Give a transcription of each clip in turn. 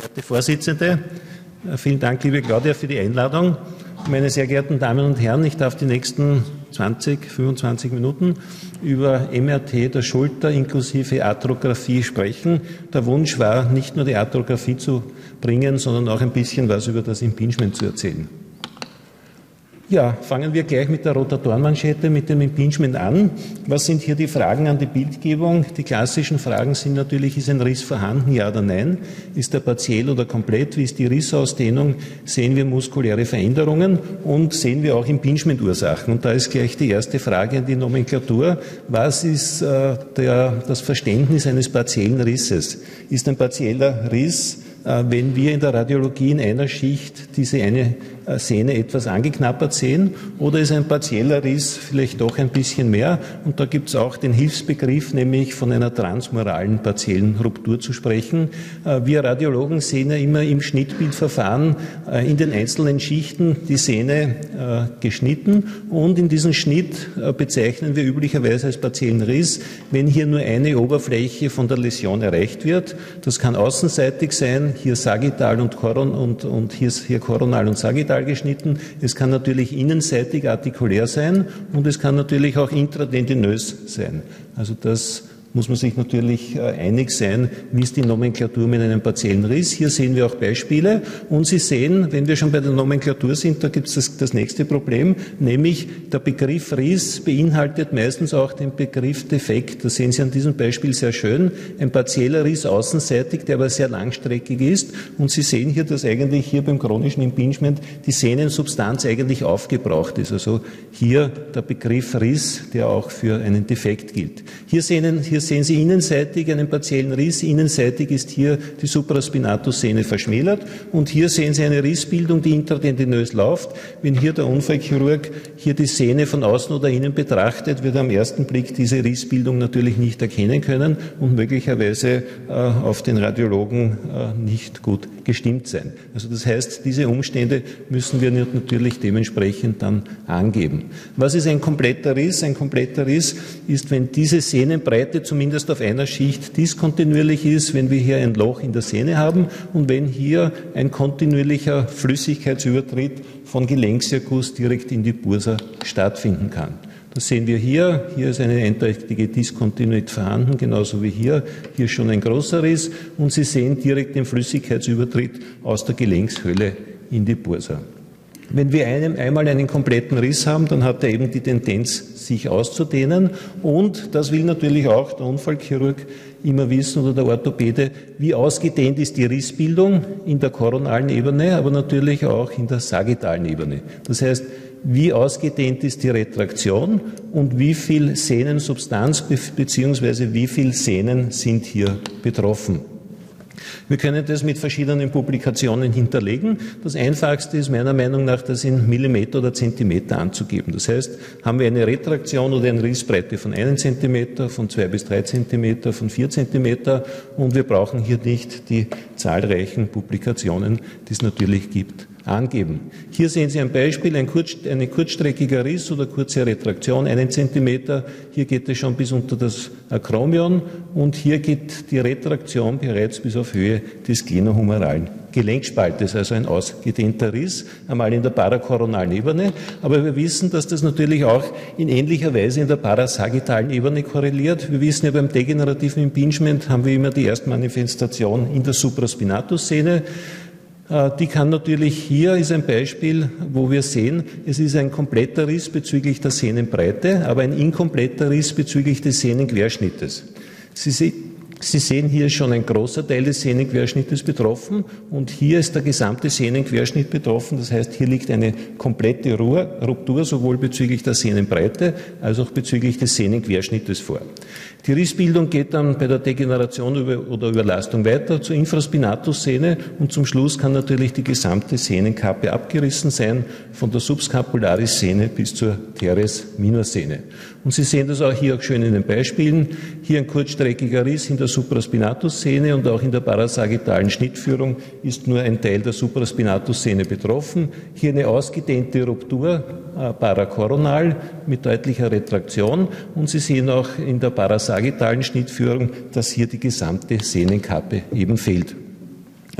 Verehrte Vorsitzende, vielen Dank, liebe Claudia, für die Einladung. Meine sehr geehrten Damen und Herren, ich darf die nächsten 20, 25 Minuten über MRT der Schulter inklusive Arthrographie sprechen. Der Wunsch war, nicht nur die Arthrographie zu bringen, sondern auch ein bisschen was über das Impingement zu erzählen. Ja, fangen wir gleich mit der Rotatorenmanschette, mit dem Impingement an. Was sind hier die Fragen an die Bildgebung? Die klassischen Fragen sind natürlich, ist ein Riss vorhanden, ja oder nein? Ist er partiell oder komplett? Wie ist die Rissausdehnung? Sehen wir muskuläre Veränderungen? Und sehen wir auch Impingement-Ursachen? Und da ist gleich die erste Frage an die Nomenklatur. Was ist äh, der, das Verständnis eines partiellen Risses? Ist ein partieller Riss äh, wenn wir in der Radiologie in einer Schicht diese eine Sehne etwas angeknappert sehen oder ist ein partieller Riss vielleicht doch ein bisschen mehr. Und da gibt es auch den Hilfsbegriff, nämlich von einer transmoralen partiellen Ruptur zu sprechen. Äh, wir Radiologen sehen ja immer im Schnittbildverfahren in den einzelnen Schichten die Sehne geschnitten und in diesem Schnitt bezeichnen wir üblicherweise als partiellen Riss, wenn hier nur eine Oberfläche von der Läsion erreicht wird. Das kann außenseitig sein, hier sagittal und, Koron und, und hier, hier koronal und sagittal geschnitten. Es kann natürlich innenseitig artikulär sein und es kann natürlich auch intradendinös sein. Also das muss man sich natürlich äh, einig sein, wie ist die Nomenklatur mit einem partiellen Riss. Hier sehen wir auch Beispiele und Sie sehen, wenn wir schon bei der Nomenklatur sind, da gibt es das, das, nächste Problem, nämlich der Begriff Riss beinhaltet meistens auch den Begriff Defekt. Das sehen Sie an diesem Beispiel sehr schön. Ein partieller Riss außenseitig, der aber sehr langstreckig ist und Sie sehen hier, dass eigentlich hier beim chronischen Impingement die Sehnensubstanz eigentlich aufgebraucht ist. Also hier der Begriff Riss, der auch für einen Defekt gilt. Hier sehen, hier hier sehen Sie innenseitig einen partiellen Riss. Innenseitig ist hier die Supraspinatus-Sehne verschmälert. Und hier sehen Sie eine Rissbildung, die intradendinös läuft. Wenn hier der Unfallchirurg hier die Sehne von außen oder innen betrachtet, wird er am ersten Blick diese Rissbildung natürlich nicht erkennen können und möglicherweise äh, auf den Radiologen äh, nicht gut gestimmt sein. Also das heißt, diese Umstände müssen wir natürlich dementsprechend dann angeben. Was ist ein kompletter Riss? Ein kompletter Riss ist, wenn diese Sehnenbreite zumindest auf einer Schicht diskontinuierlich ist, wenn wir hier ein Loch in der Sehne haben und wenn hier ein kontinuierlicher Flüssigkeitsübertritt von Gelenksirkus direkt in die Bursa stattfinden kann. Das sehen wir hier. Hier ist eine eindeutige Diskontinuität vorhanden, genauso wie hier. Hier schon ein großer Riss. Und Sie sehen direkt den Flüssigkeitsübertritt aus der Gelenkshöhle in die Bursa. Wenn wir einem, einmal einen kompletten Riss haben, dann hat er eben die Tendenz, sich auszudehnen. Und das will natürlich auch der Unfallchirurg immer wissen oder der Orthopäde, wie ausgedehnt ist die Rissbildung in der koronalen Ebene, aber natürlich auch in der sagittalen Ebene. Das heißt, wie ausgedehnt ist die Retraktion und wie viel Sehnensubstanz bzw. wie viel Sehnen sind hier betroffen. Wir können das mit verschiedenen Publikationen hinterlegen. Das einfachste ist meiner Meinung nach, das in Millimeter oder Zentimeter anzugeben. Das heißt, haben wir eine Retraktion oder eine Rissbreite von einem Zentimeter, von zwei bis drei Zentimeter, von vier Zentimeter und wir brauchen hier nicht die zahlreichen Publikationen, die es natürlich gibt angeben. Hier sehen Sie ein Beispiel, ein, kurz, ein kurzstreckiger Riss oder kurze Retraktion, einen Zentimeter. Hier geht es schon bis unter das Akromion und hier geht die Retraktion bereits bis auf Höhe des glenohumeralen Gelenkspaltes, also ein ausgedehnter Riss, einmal in der parakoronalen Ebene. Aber wir wissen, dass das natürlich auch in ähnlicher Weise in der parasagittalen Ebene korreliert. Wir wissen ja, beim degenerativen Impingement haben wir immer die Erstmanifestation in der Supraspinatus-Szene. Äh, die kann natürlich, hier ist ein Beispiel, wo wir sehen, es ist ein kompletter Riss bezüglich der Sehnenbreite, aber ein inkompletter Riss bezüglich des Sehnenquerschnittes. Sie Sie sehen hier schon ein großer Teil des Sehnenquerschnittes betroffen und hier ist der gesamte Sehnenquerschnitt betroffen. Das heißt, hier liegt eine komplette Ruptur sowohl bezüglich der Sehnenbreite als auch bezüglich des Sehnenquerschnittes vor. Die Rissbildung geht dann bei der Degeneration oder Überlastung weiter zur Infraspinatus-Sehne und zum Schluss kann natürlich die gesamte Sehnenkappe abgerissen sein, von der Subscapularis-Sehne bis zur Teres-Minor-Sehne. Und Sie sehen das auch hier auch schön in den Beispielen. Hier ein kurzstreckiger Riss in der Supraspinatus-Szene und auch in der parasagittalen Schnittführung ist nur ein Teil der Supraspinatus-Szene betroffen. Hier eine ausgedehnte Ruptur äh, parakoronal mit deutlicher Retraktion und Sie sehen auch in der parasagittalen Schnittführung, dass hier die gesamte Sehnenkappe eben fehlt.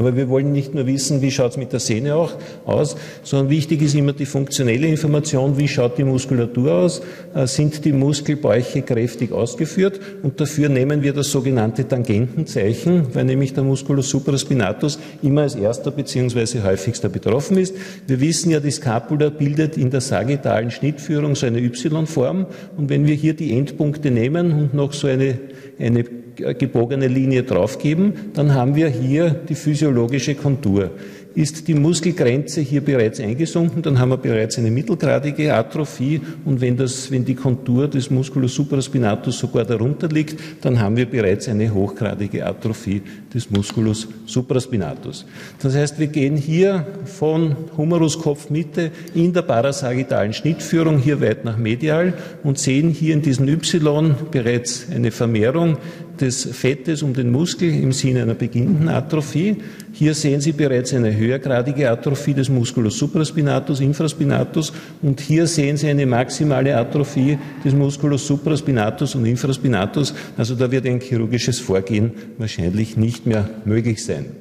Aber wir wollen nicht nur wissen, wie schaut es mit der Sehne auch aus, sondern wichtig ist immer die funktionelle Information, wie schaut die Muskulatur aus, äh, sind die Muskelbäuche kräftig ausgeführt und dafür nehmen wir das sogenannte Tangentenzeichen, weil nämlich der Musculus supraspinatus immer als erster bzw. häufigster betroffen ist. Wir wissen ja, die Scapula bildet in der sagittalen Schnittführung so eine Y-Form und wenn wir hier die Endpunkte nehmen und noch so eine, eine gebogene Linie draufgeben, dann haben wir hier die physiologische Kontur. Ist die Muskelgrenze hier bereits eingesunken, dann haben wir bereits eine mittelgradige Atrophie und wenn, das, wenn die Kontur des Musculus supraspinatus sogar darunter liegt, dann haben wir bereits eine hochgradige Atrophie des Musculus supraspinatus. Das heißt, wir gehen hier von Humerus Kopfmitte in der parasagittalen Schnittführung hier weit nach medial und sehen hier in diesem Y bereits eine Vermehrung des Fettes um den Muskel im Sinne einer beginnenden Atrophie. Hier sehen Sie bereits eine höhergradige Atrophie des Musculus supraspinatus, infraspinatus und hier sehen Sie eine maximale Atrophie des Musculus supraspinatus und infraspinatus. Also da wird ein chirurgisches Vorgehen wahrscheinlich nicht mehr möglich sein.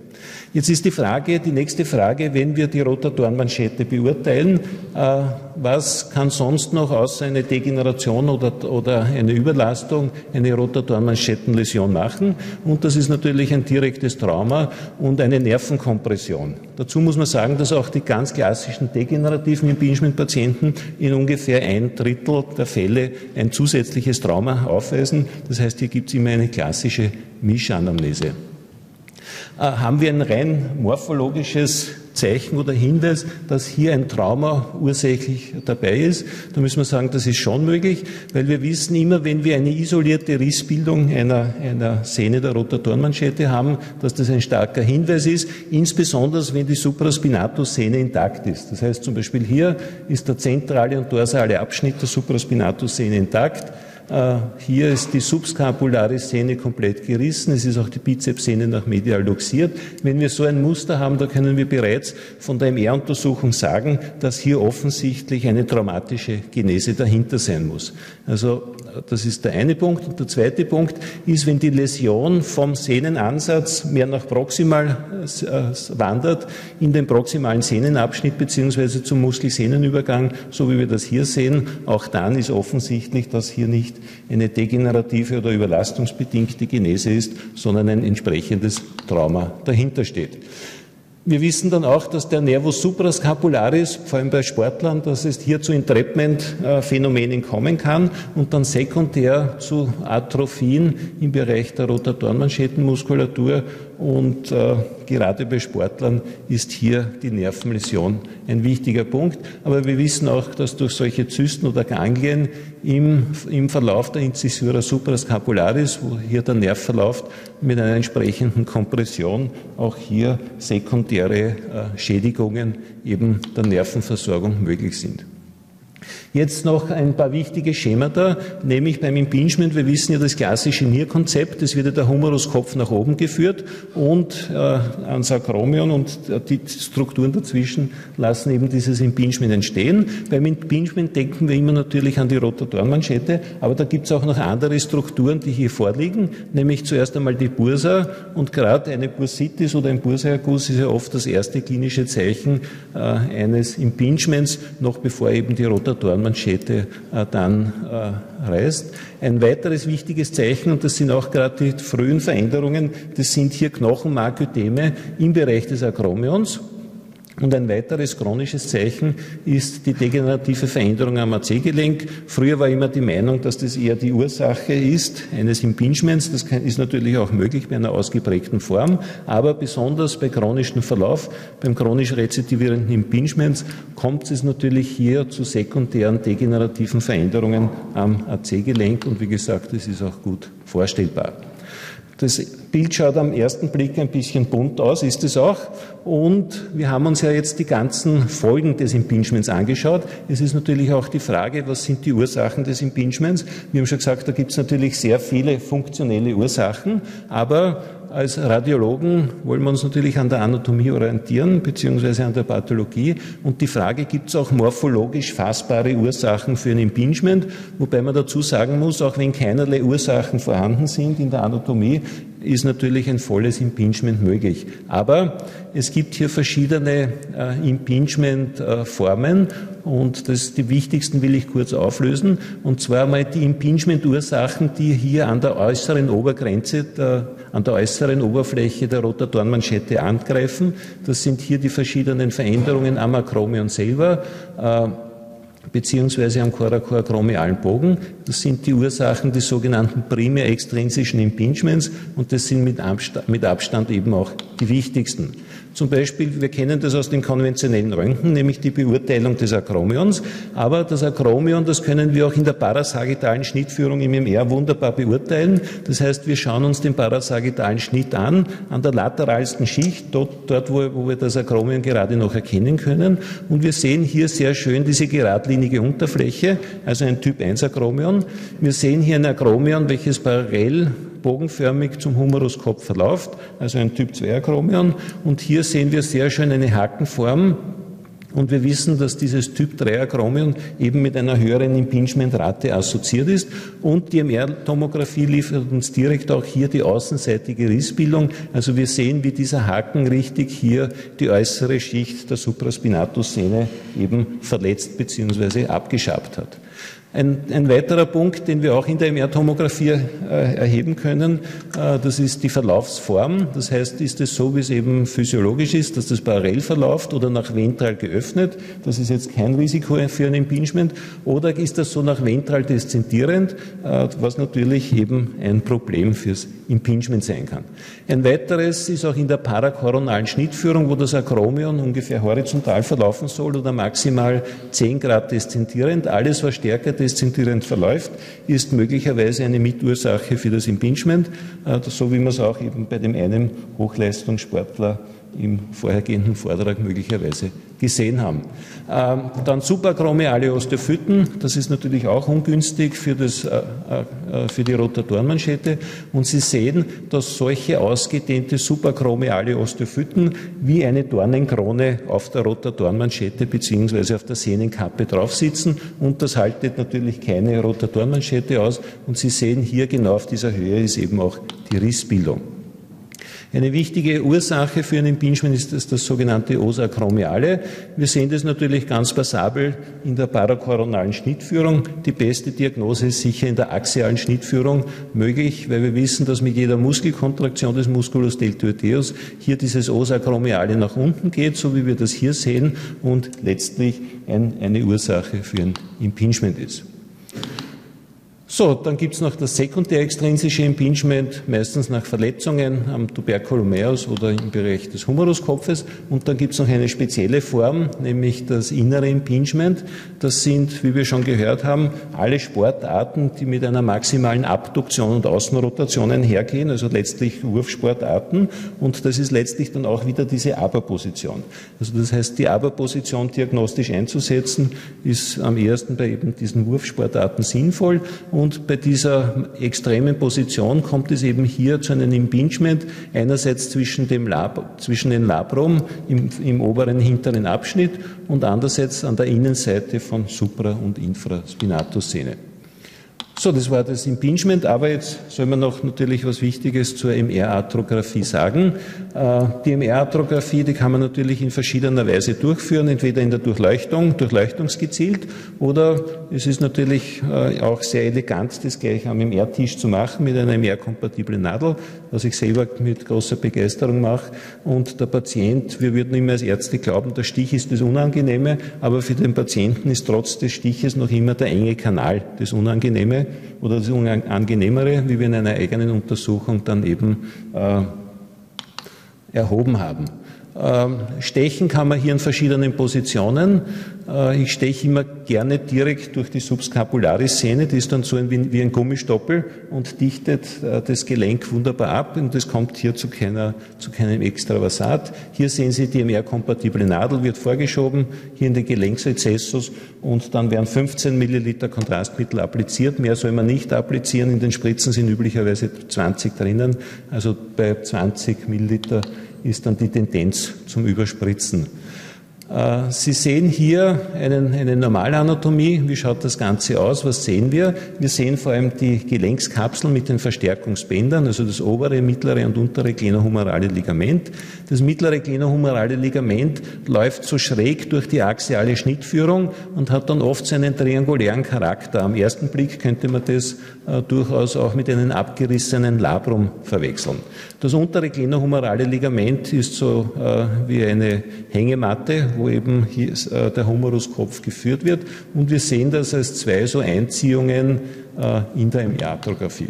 Jetzt ist die Frage, die nächste Frage, wenn wir die Rotatorenmanschette beurteilen, äh, was kann sonst noch außer eine Degeneration oder, oder eine Überlastung eine Rotatorenmanschettenläsion machen? Und das ist natürlich ein direktes Trauma und eine Nervenkompression. Dazu muss man sagen, dass auch die ganz klassischen degenerativen Impingement-Patienten in ungefähr ein Drittel der Fälle ein zusätzliches Trauma aufweisen. Das heißt, hier gibt es immer eine klassische Mischanamnese. Äh, haben wir ein rein morphologisches Zeichen oder Hinweis, dass hier ein Trauma ursächlich dabei ist. Da müssen wir sagen, das ist schon möglich, weil wir wissen immer, wenn wir eine isolierte Rissbildung einer, einer Sehne der Rotatorenmanschette haben, dass das ein starker Hinweis ist, insbesondere wenn die Supraspinatus-Sehne intakt ist. Das heißt zum Beispiel hier ist der zentrale und dorsale Abschnitt der Supraspinatus-Sehne intakt. Äh, hier ist die subskapulare Szene komplett gerissen. Es ist auch die Bizepssehne nach medial luxiert. Wenn wir so ein Muster haben, da können wir bereits von der MR-Untersuchung sagen, dass hier offensichtlich eine traumatische Genese dahinter sein muss. Also das ist der eine Punkt. Und der zweite Punkt ist, wenn die Läsion vom Sehnenansatz mehr nach proximal äh, wandert, in den proximalen Sehnenabschnitt beziehungsweise zum Muskelsehnenübergang, so wie wir das hier sehen, auch dann ist offensichtlich, dass hier nicht eine degenerative oder überlastungsbedingte Genese ist, sondern ein entsprechendes Trauma dahinter steht. Wir wissen dann auch, dass der Nervus suprascapularis, vor allem bei Sportlern, dass es hier zu Entrapment-Phänomenen kommen kann und dann sekundär zu Atrophien im Bereich der Rotatorenmanschettenmuskulatur und äh, gerade bei Sportlern ist hier die Nervenläsion ein wichtiger Punkt. Aber wir wissen auch, dass durch solche Zysten oder Ganglien im, im Verlauf der Incisura suprascapularis, wo hier der Nerv verläuft, mit einer entsprechenden Kompression auch hier sekundäre äh, Schädigungen eben der Nervenversorgung möglich sind. Jetzt noch ein paar wichtige Schemata, nämlich beim Impingement. Wir wissen ja das klassische Nierkonzept. Es wird ja der Humeruskopf nach oben geführt und äh, ans Akromion und die Strukturen dazwischen lassen eben dieses Impingement entstehen. Beim Impingement denken wir immer natürlich an die Rotatorenmanschette, aber da gibt es auch noch andere Strukturen, die hier vorliegen, nämlich zuerst einmal die Bursa und gerade eine Bursitis oder ein Bursaerguss ist ja oft das erste klinische Zeichen äh, eines Impingements, noch bevor eben die Rotatoren Manschette äh, dann äh, reißt. Ein weiteres wichtiges Zeichen, und das sind auch gerade die frühen Veränderungen, das sind hier Knochenmarködeme im Bereich des Akromions. Und ein weiteres chronisches Zeichen ist die degenerative Veränderung am AC-Gelenk. Früher war immer die Meinung, dass das eher die Ursache ist eines Impingements. Das ist natürlich auch möglich bei einer ausgeprägten Form, aber besonders bei chronischem Verlauf, beim chronisch rezidivierenden Impingements kommt es natürlich hier zu sekundären degenerativen Veränderungen am AC-Gelenk und wie gesagt, das ist auch gut vorstellbar. Das Bild schaut am ersten Blick ein bisschen bunt aus, ist es auch. Und wir haben uns ja jetzt die ganzen Folgen des Impingements angeschaut. Es ist natürlich auch die Frage, was sind die Ursachen des Impingements? Wir haben schon gesagt, da gibt es natürlich sehr viele funktionelle Ursachen, aber als Radiologen wollen wir uns natürlich an der Anatomie orientieren, beziehungsweise an der Pathologie. Und die Frage, gibt es auch morphologisch fassbare Ursachen für ein Impingement? Wobei man dazu sagen muss, auch wenn keinerlei Ursachen vorhanden sind in der Anatomie, ist natürlich ein volles Impingement möglich. Aber es gibt hier verschiedene äh, Impingement-Formen und das, die wichtigsten will ich kurz auflösen. Und zwar mal die Impingement-Ursachen, die hier an der äußeren Obergrenze, der, an der äußeren Oberfläche der Rotatorenmanschette angreifen. Das sind hier die verschiedenen Veränderungen am Akromion selber. Äh, beziehungsweise am chorochromialen Bogen. Das sind die Ursachen des sogenannten primär extrinsischen Impingements und das sind mit Abstand, mit Abstand eben auch die wichtigsten. Zum Beispiel, wir kennen das aus den konventionellen Röntgen, nämlich die Beurteilung des Akromions. Aber das Akromion, das können wir auch in der parasagittalen Schnittführung im MR wunderbar beurteilen. Das heißt, wir schauen uns den parasagittalen Schnitt an, an der lateralsten Schicht, dort, dort wo, wo wir das Akromion gerade noch erkennen können. Und wir sehen hier sehr schön diese geradlinige Unterfläche, also ein Typ 1 Akromion. Wir sehen hier ein Akromion, welches parallel bogenförmig zum Humeruskopf verläuft, also ein Typ 2 Akromion. Und hier sehen wir sehr schön eine Hakenform. Und wir wissen, dass dieses Typ 3 Akromion eben mit einer höheren Impingementrate assoziiert ist. Und die MR-Tomographie liefert uns direkt auch hier die außenseitige Rissbildung. Also wir sehen, wie dieser Haken richtig hier die äußere Schicht der Supraspinatus-Sehne eben verletzt bzw. abgeschabt hat. Ein, ein, weiterer Punkt, den wir auch in der MR-Tomographie äh, erheben können, äh, das ist die Verlaufsform. Das heißt, ist es so, wie es eben physiologisch ist, dass das parallel verläuft oder nach ventral geöffnet? Das ist jetzt kein Risiko für ein Impingement. Oder ist das so nach ventral deszentierend, äh, was natürlich eben ein Problem fürs Impingement sein kann. Ein weiteres ist auch in der parakoronalen Schnittführung, wo das Akromion ungefähr horizontal verlaufen soll oder maximal 10 Grad deszentierend. Alles, was stärker deszentierend verläuft, ist möglicherweise eine Mitursache für das Impingement, äh, so wie man es auch eben bei dem einen Hochleistungssportler im vorhergehenden Vortrag möglicherweise gesehen haben. Ähm, dann suprachromiale Osteophyten, das ist natürlich auch ungünstig für, das, äh, äh, für die Rotatorenmanschette. Und Sie sehen, dass solche ausgedehnte suprachromiale Osteophyten wie eine Dornenkrone auf der Rotatorenmanschette bzw. auf der Sehnenkappe drauf sitzen. Und das haltet natürlich keine Rotatorenmanschette aus. Und Sie sehen hier genau auf dieser Höhe ist eben auch die Rissbildung. Eine wichtige Ursache für ein Impingement ist das, das sogenannte Osa chromiale. Wir sehen das natürlich ganz passabel in der parakoronalen Schnittführung. Die beste Diagnose ist sicher in der axialen Schnittführung möglich, weil wir wissen, dass mit jeder Muskelkontraktion des Musculus deltoideus hier dieses Osa chromiale nach unten geht, so wie wir das hier sehen, und letztlich ein, eine Ursache für ein Impingement ist. So, dann gibt es noch das sekundär extrinsische Impingement, meistens nach Verletzungen am Tuberculomeus oder im Bereich des Humeruskopfes. Und dann gibt es noch eine spezielle Form, nämlich das innere Impingement. Das sind, wie wir schon gehört haben, alle Sportarten, die mit einer maximalen Abduktion und Außenrotation einhergehen, also letztlich Wurfsportarten. Und das ist letztlich dann auch wieder diese Aber-Position. Also das heißt, die Aber-Position diagnostisch einzusetzen, ist am ehesten bei eben diesen Wurfsportarten sinnvoll. Bei dieser extremen Position kommt es eben hier zu einem Impingement, einerseits zwischen, dem Lab, zwischen den Labrum im, im oberen hinteren Abschnitt und andererseits an der Innenseite von Supra- und Infraspinatussehne. So, das war das Impingement, aber jetzt soll man noch natürlich was Wichtiges zur MR-Arthrographie sagen. Äh, die MR-Arthrographie, die kann man natürlich in verschiedener Weise durchführen, entweder in der Durchleuchtung, durchleuchtungsgezielt, oder es ist natürlich äh, auch sehr elegant, das gleich am MR-Tisch zu machen mit einer MR-kompatiblen Nadel, was ich selber mit großer Begeisterung mache. Und der Patient, wir würden immer als Ärzte glauben, der Stich ist das Unangenehme, aber für den Patienten ist trotz des Stiches noch immer der enge Kanal das Unangenehme oder das Unangenehmere, wie wir in einer eigenen Untersuchung dann eben äh, erhoben haben. Ähm, stechen kann man hier in verschiedenen Positionen. Äh, ich steche immer gerne direkt durch die Subscapularis-Sehne, die ist dann so wie ein Gummistoppel und dichtet äh, das Gelenk wunderbar ab und es kommt hier zu, keiner, zu keinem Extravasat. Hier sehen Sie die MR-kompatible Nadel, wird vorgeschoben, hier in den Gelenksrezessus und dann werden 15 Milliliter Kontrastmittel appliziert. Mehr soll man nicht applizieren. In den Spritzen sind üblicherweise 20 drinnen, also bei 20 Milliliter ist dann die Tendenz zum Überspritzen. Äh, Sie sehen hier einen, eine Normalanatomie. Wie schaut das Ganze aus? Was sehen wir? Wir sehen vor allem die Gelenkskapsel mit den Verstärkungsbändern, also das obere, mittlere und untere glenohumerale Ligament. Das mittlere glenohumerale Ligament läuft so schräg durch die axiale Schnittführung und hat dann oft seinen triangulären Charakter. Am ersten Blick könnte man das äh, durchaus auch mit einem abgerissenen Labrum verwechseln. Das untere glenohumerale Ligament ist so äh, wie eine Hängematte, wo eben hier, äh, der Humeruskopf geführt wird. Und wir sehen das als zwei so Einziehungen äh, in der MR-Arthrographie.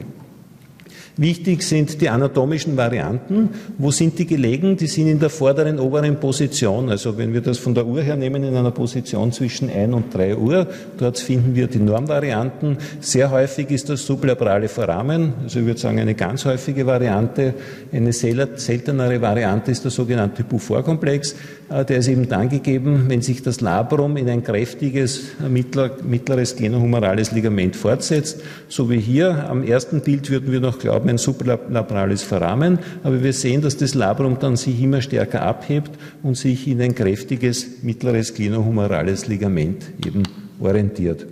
Wichtig sind die anatomischen Varianten. Wo sind die gelegen? Die sind in der vorderen oberen Position. Also wenn wir das von der Uhr her nehmen, in einer Position zwischen 1 und 3 Uhr, dort finden wir die Normvarianten. Sehr häufig ist das sublabrale Foramen, also ich würde sagen eine ganz häufige Variante. Eine seltenere Variante ist der sogenannte Beaufort-Komplex. Äh, der ist eben dann gegeben, wenn sich das Labrum in ein kräftiges mittleres glenohumerales Ligament fortsetzt. So wie hier am ersten Bild würden wir noch glauben, ein supralabrales Verrahmen, aber wir sehen, dass das Labrum dann sich immer stärker abhebt und sich in ein kräftiges mittleres glenohumerales Ligament eben orientiert.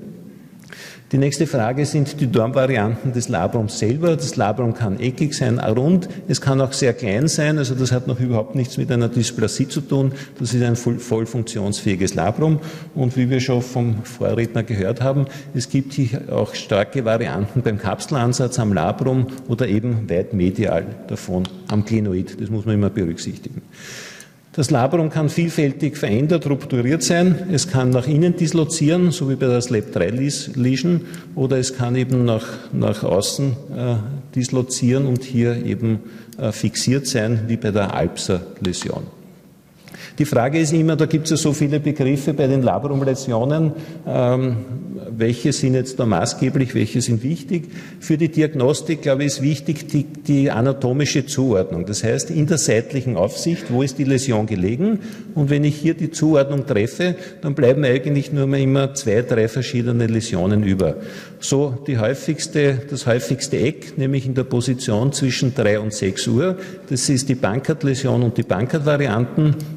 Die nächste Frage sind die Dormvarianten des Labrums selber. Das Labrum kann eckig sein, rund. Es kann auch sehr klein sein. Also das hat noch überhaupt nichts mit einer Dysplasie zu tun. Das ist ein voll, voll funktionsfähiges Labrum. Und wie wir schon vom Vorredner gehört haben, es gibt hier auch starke Varianten beim Kapselansatz am Labrum oder eben weit medial davon am Glenoid. Das muss man immer berücksichtigen. Das Labrum kann vielfältig verändert, rupturiert sein. Es kann nach innen dislozieren, so wie bei der SLAP3-Lesion, oder es kann eben nach, nach außen äh, dislozieren und hier eben äh, fixiert sein, wie bei der Alpser-Läsion. Die Frage ist immer, da gibt es ja so viele Begriffe bei den Labrumläsionen, ähm, welche sind jetzt da maßgeblich, welche sind wichtig. Für die Diagnostik, glaube ich, ist wichtig die, die anatomische Zuordnung. Das heißt, in der seitlichen Aufsicht, wo ist die Läsion gelegen? Und wenn ich hier die Zuordnung treffe, dann bleiben eigentlich nur mehr immer zwei, drei verschiedene Läsionen über. So die häufigste, das häufigste Eck, nämlich in der Position zwischen drei und sechs Uhr. Das ist die Bankert-Läsion und die Bankert-Varianten.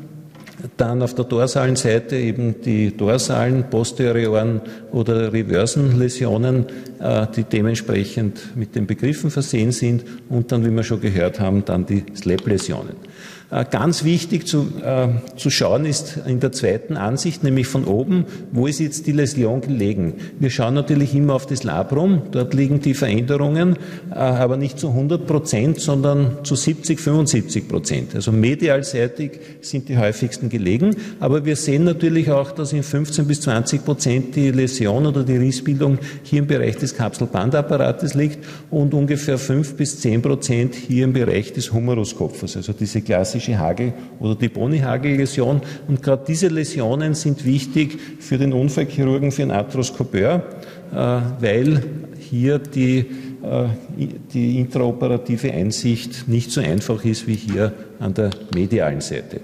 Dann auf der dorsalen Seite eben die dorsalen, posterioren oder reversen Läsionen, äh, die dementsprechend mit den Begriffen versehen sind und dann, wie wir schon gehört haben, dann die SLAP-Läsionen. Äh, ganz wichtig zu, äh, zu schauen ist in der zweiten Ansicht, nämlich von oben, wo ist jetzt die Läsion gelegen? Wir schauen natürlich immer auf das Labrum, dort liegen die Veränderungen, äh, aber nicht zu 100 Prozent, sondern zu 70, 75 Prozent. Also medialseitig sind die häufigsten gelegen, aber wir sehen natürlich auch, dass in 15 bis 20 Prozent die Läsion oder die Rissbildung hier im Bereich des Kapselbandapparates liegt und ungefähr 5 bis 10 Prozent hier im Bereich des Humeruskopfes, also diese klassische klassische Hagel- oder die Boni-Hagel-Läsion. Und gerade diese Läsionen sind wichtig für den Unfallchirurgen, für den Arthroskopeur, äh, weil hier die, äh, die intraoperative Einsicht nicht so einfach ist wie hier an der medialen Seite.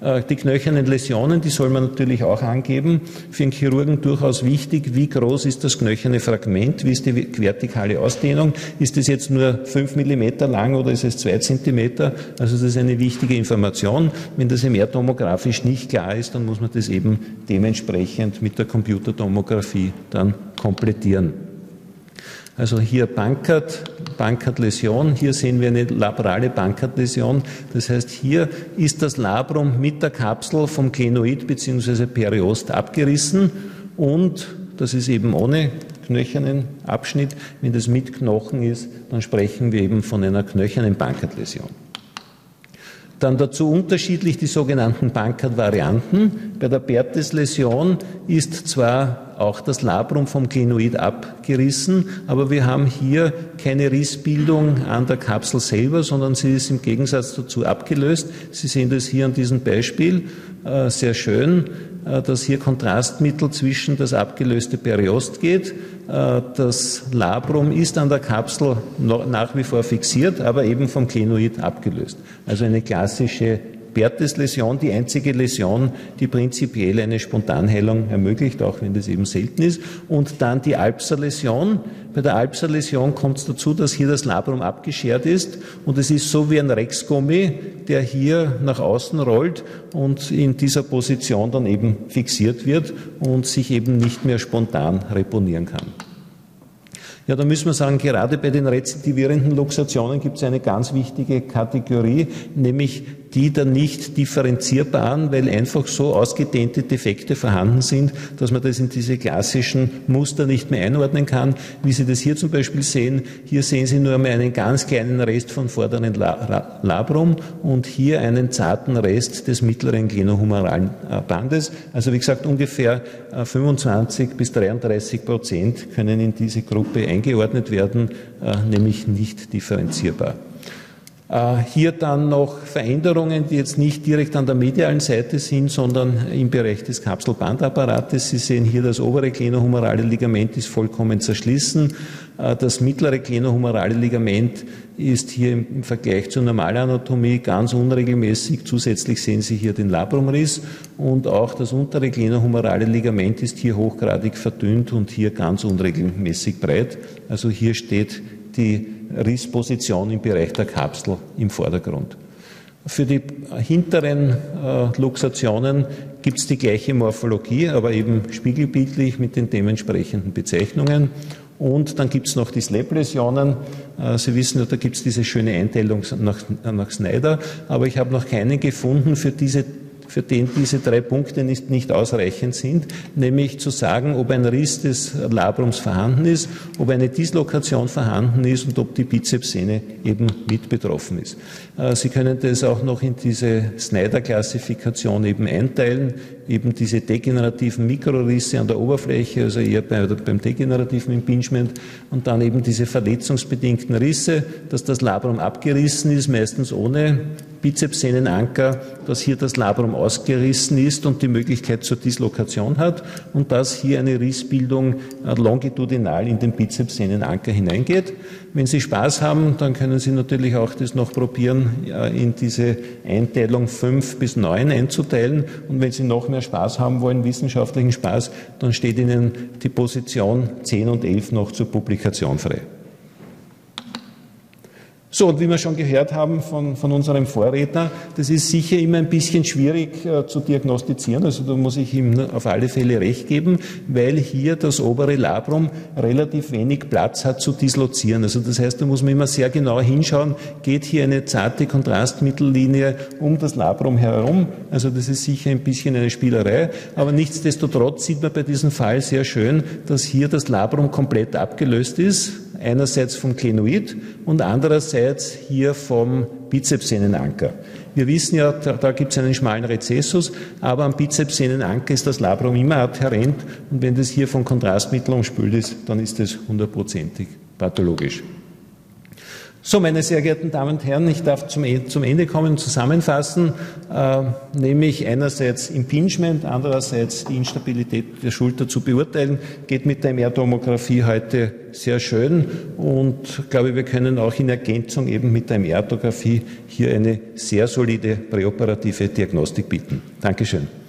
Äh, die knöchernen Läsionen, die soll man natürlich auch angeben. Für einen Chirurgen durchaus wichtig, wie groß ist das knöcherne Fragment, wie ist die vertikale Ausdehnung, ist es jetzt nur fünf Millimeter lang oder ist es zwei Zentimeter? Also das ist eine wichtige Information. Wenn das MR-tomografisch nicht klar ist, dann muss man das eben dementsprechend mit der Computertomographie dann komplettieren. Also hier Bankert, Bankert-Läsion, hier sehen wir eine labrale Bankert-Läsion. Das heißt, hier ist das Labrum mit der Kapsel vom Glenoid bzw. Periost abgerissen und das ist eben ohne knöchernen Abschnitt. Wenn das mit Knochen ist, dann sprechen wir eben von einer knöchernen Bankert-Läsion. Dann dazu unterschiedlich die sogenannten Bankert-Varianten. Bei der Bertes-Läsion ist zwar auch das Labrum vom Glenoid abgerissen, aber wir haben hier keine Rissbildung an der Kapsel selber, sondern sie ist im Gegensatz dazu abgelöst. Sie sehen das hier an diesem Beispiel äh, sehr schön, äh, dass hier Kontrastmittel zwischen das abgelöste Periost geht. Äh, das Labrum ist an der Kapsel nach wie vor fixiert, aber eben vom Glenoid abgelöst. Also eine klassische Bertes-Läsion die einzige Läsion, die prinzipiell eine Spontanheilung ermöglicht, auch wenn das eben selten ist. Und dann die Alpser-Läsion. Bei der Alpser-Läsion kommt es dazu, dass hier das Labrum abgeschert ist und es ist so wie ein Rexgummi, der hier nach außen rollt und in dieser Position dann eben fixiert wird und sich eben nicht mehr spontan reponieren kann. Ja, da müssen wir sagen, gerade bei den rezidivierenden Luxationen gibt es eine ganz wichtige Kategorie, nämlich die der nicht differenzierbaren, weil einfach so ausgedehnte Defekte vorhanden sind, dass man das in diese klassischen Muster nicht mehr einordnen kann. Wie Sie das hier zum Beispiel sehen, hier sehen Sie nur einmal einen ganz kleinen Rest von vorderen Labrum und hier einen zarten Rest des mittleren glenohumeralen Bandes. Also wie gesagt, ungefähr 25 äh, bis 33 Prozent können in diese Gruppe eingeordnet werden, äh, nämlich nicht differenzierbar. Äh, hier dann noch Veränderungen, die jetzt nicht direkt an der medialen Seite sind, sondern im Bereich des Kapselbandapparates. Sie sehen hier, das obere glenohumerale Ligament ist vollkommen zerschlissen. Äh, das mittlere glenohumerale Ligament ist hier im Vergleich zur Normalanatomie ganz unregelmäßig. Zusätzlich sehen Sie hier den Labrumriss und auch das untere glenohumerale Ligament ist hier hochgradig verdünnt und hier ganz unregelmäßig breit. Also hier steht die Rissposition im Bereich der Kapsel im Vordergrund. Für die hinteren äh, Luxationen gibt es die gleiche Morphologie, aber eben spiegelbildlich mit den dementsprechenden Bezeichnungen. Und dann gibt es noch die Slap-Läsionen. Äh, Sie wissen ja, da gibt es diese schöne Einteilung nach, nach Snyder, aber ich habe noch keinen gefunden für diese für den diese drei Punkte nicht, nicht ausreichend sind, nämlich zu sagen, ob ein Riss des Labrums vorhanden ist, ob eine Dislokation vorhanden ist und ob die Bizepssehne eben mit betroffen ist. Äh, Sie können das auch noch in diese Snyder-Klassifikation eben einteilen, eben diese degenerativen Mikrorisse an der Oberfläche, also eher bei, beim degenerativen Impingement und dann eben diese verletzungsbedingten Risse, dass das Labrum abgerissen ist, meistens ohne Bizepssehnenanker, dass hier das Labrum ausgerissen ist und die Möglichkeit zur Dislokation hat und dass hier eine Rissbildung äh, longitudinal in den Bizepssehnenanker hineingeht. Wenn Sie Spaß haben, dann können Sie natürlich auch das noch probieren, in diese Einteilung 5 bis 9 einzuteilen. Und wenn Sie noch mehr Spaß haben wollen, wissenschaftlichen Spaß, dann steht Ihnen die Position 10 und 11 noch zur Publikation frei. So, und wie wir schon gehört haben von, von unserem Vorredner, das ist sicher immer ein bisschen schwierig äh, zu diagnostizieren. Also da muss ich ihm auf alle Fälle recht geben, weil hier das obere Labrum relativ wenig Platz hat zu dislozieren. Also das heißt, da muss man immer sehr genau hinschauen, geht hier eine zarte Kontrastmittellinie um das Labrum herum. Also das ist sicher ein bisschen eine Spielerei. Aber nichtsdestotrotz sieht man bei diesem Fall sehr schön, dass hier das Labrum komplett abgelöst ist einerseits vom Klenoid und andererseits hier vom Bizepssehnenanker. Wir wissen ja, da, da gibt es einen schmalen Rezessus, aber am Bizepssehnenanker ist das Labrum immer adhärent und wenn das hier von Kontrastmittel umspült ist, dann ist es hundertprozentig pathologisch. So, meine sehr geehrten Damen und Herren, ich darf zum, e-, zum Ende kommen und zusammenfassen, äh, nämlich einerseits Impingement, andererseits die Instabilität der Schulter zu beurteilen, geht mit der MR-Tomographie heute sehr schön und glaube, wir können auch in Ergänzung eben mit der MR-Tomographie hier eine sehr solide präoperative Diagnostik bieten. Dankeschön.